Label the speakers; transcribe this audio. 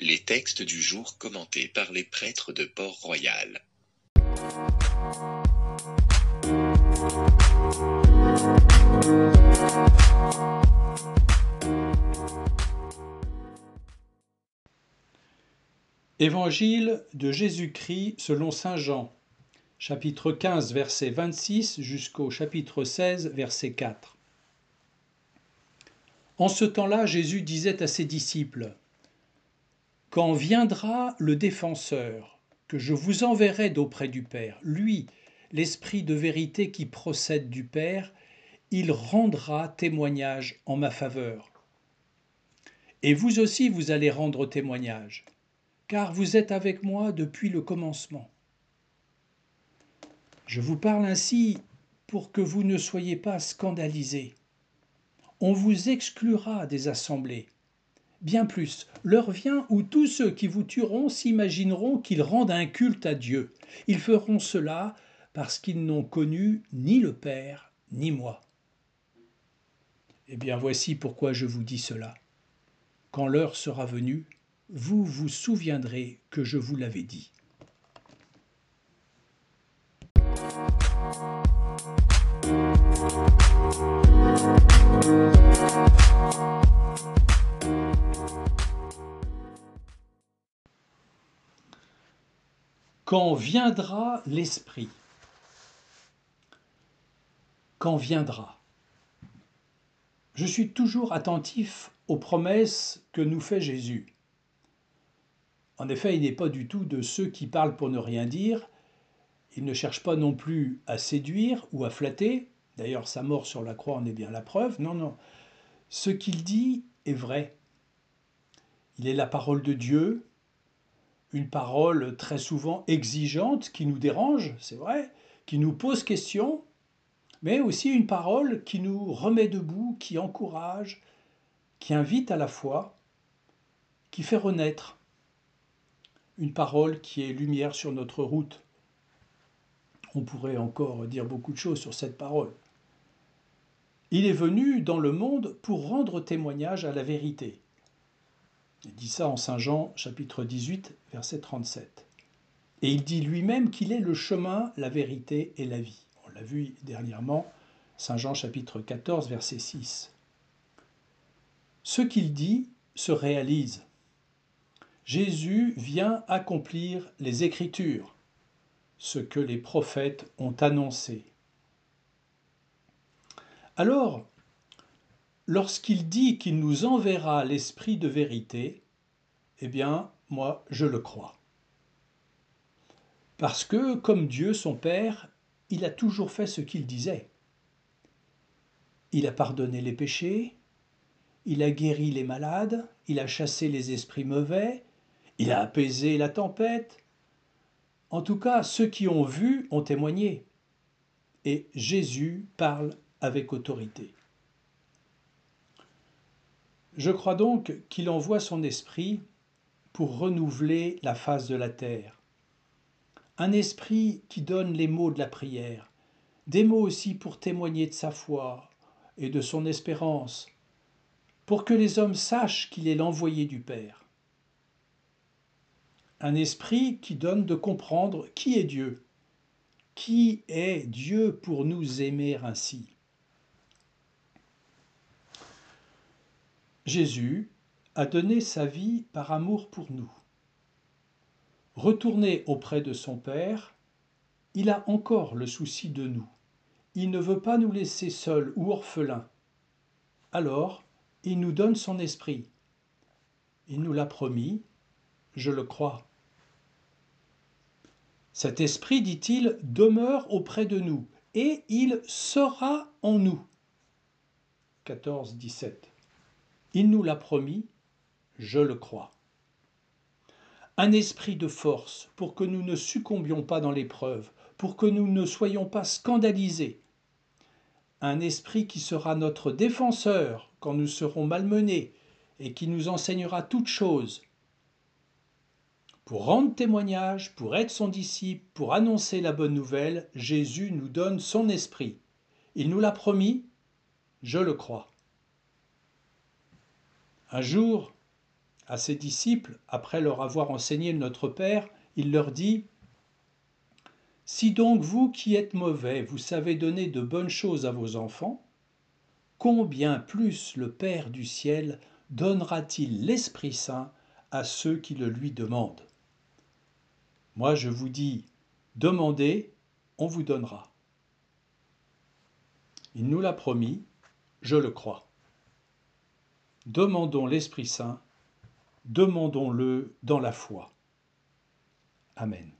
Speaker 1: Les textes du jour commentés par les prêtres de Port-Royal.
Speaker 2: Évangile de Jésus-Christ selon Saint Jean, chapitre 15, verset 26 jusqu'au chapitre 16, verset 4. En ce temps-là, Jésus disait à ses disciples, Quand viendra le défenseur, que je vous enverrai d'auprès du Père, lui, l'Esprit de vérité qui procède du Père, il rendra témoignage en ma faveur. Et vous aussi, vous allez rendre témoignage car vous êtes avec moi depuis le commencement. Je vous parle ainsi pour que vous ne soyez pas scandalisés. On vous exclura des assemblées. Bien plus, l'heure vient où tous ceux qui vous tueront s'imagineront qu'ils rendent un culte à Dieu. Ils feront cela parce qu'ils n'ont connu ni le Père ni moi. Eh bien voici pourquoi je vous dis cela. Quand l'heure sera venue, vous vous souviendrez que je vous l'avais dit. Quand viendra l'Esprit? Quand viendra? Je suis toujours attentif aux promesses que nous fait Jésus. En effet, il n'est pas du tout de ceux qui parlent pour ne rien dire. Il ne cherche pas non plus à séduire ou à flatter. D'ailleurs, sa mort sur la croix en est bien la preuve. Non, non. Ce qu'il dit est vrai. Il est la parole de Dieu, une parole très souvent exigeante qui nous dérange, c'est vrai, qui nous pose question, mais aussi une parole qui nous remet debout, qui encourage, qui invite à la foi, qui fait renaître une parole qui est lumière sur notre route. On pourrait encore dire beaucoup de choses sur cette parole. Il est venu dans le monde pour rendre témoignage à la vérité. Il dit ça en Saint Jean chapitre 18 verset 37. Et il dit lui-même qu'il est le chemin, la vérité et la vie. On l'a vu dernièrement, Saint Jean chapitre 14 verset 6. Ce qu'il dit se réalise. Jésus vient accomplir les Écritures, ce que les prophètes ont annoncé. Alors, lorsqu'il dit qu'il nous enverra l'Esprit de vérité, eh bien, moi, je le crois. Parce que, comme Dieu, son Père, il a toujours fait ce qu'il disait. Il a pardonné les péchés, il a guéri les malades, il a chassé les esprits mauvais, il a apaisé la tempête. En tout cas, ceux qui ont vu ont témoigné. Et Jésus parle avec autorité. Je crois donc qu'il envoie son esprit pour renouveler la face de la terre. Un esprit qui donne les mots de la prière, des mots aussi pour témoigner de sa foi et de son espérance, pour que les hommes sachent qu'il est l'envoyé du Père un esprit qui donne de comprendre qui est Dieu. Qui est Dieu pour nous aimer ainsi Jésus a donné sa vie par amour pour nous. Retourné auprès de son Père, il a encore le souci de nous. Il ne veut pas nous laisser seuls ou orphelins. Alors, il nous donne son esprit. Il nous l'a promis, je le crois. Cet esprit, dit-il, demeure auprès de nous, et il sera en nous. 14, 17. Il nous l'a promis, je le crois. Un esprit de force pour que nous ne succombions pas dans l'épreuve, pour que nous ne soyons pas scandalisés. Un esprit qui sera notre défenseur quand nous serons malmenés et qui nous enseignera toutes choses pour rendre témoignage, pour être son disciple, pour annoncer la bonne nouvelle, Jésus nous donne son esprit. Il nous l'a promis, je le crois. Un jour, à ses disciples, après leur avoir enseigné Notre Père, il leur dit Si donc vous qui êtes mauvais, vous savez donner de bonnes choses à vos enfants, combien plus le Père du ciel donnera-t-il l'Esprit Saint à ceux qui le lui demandent? Moi je vous dis, demandez, on vous donnera. Il nous l'a promis, je le crois. Demandons l'Esprit Saint, demandons-le dans la foi. Amen.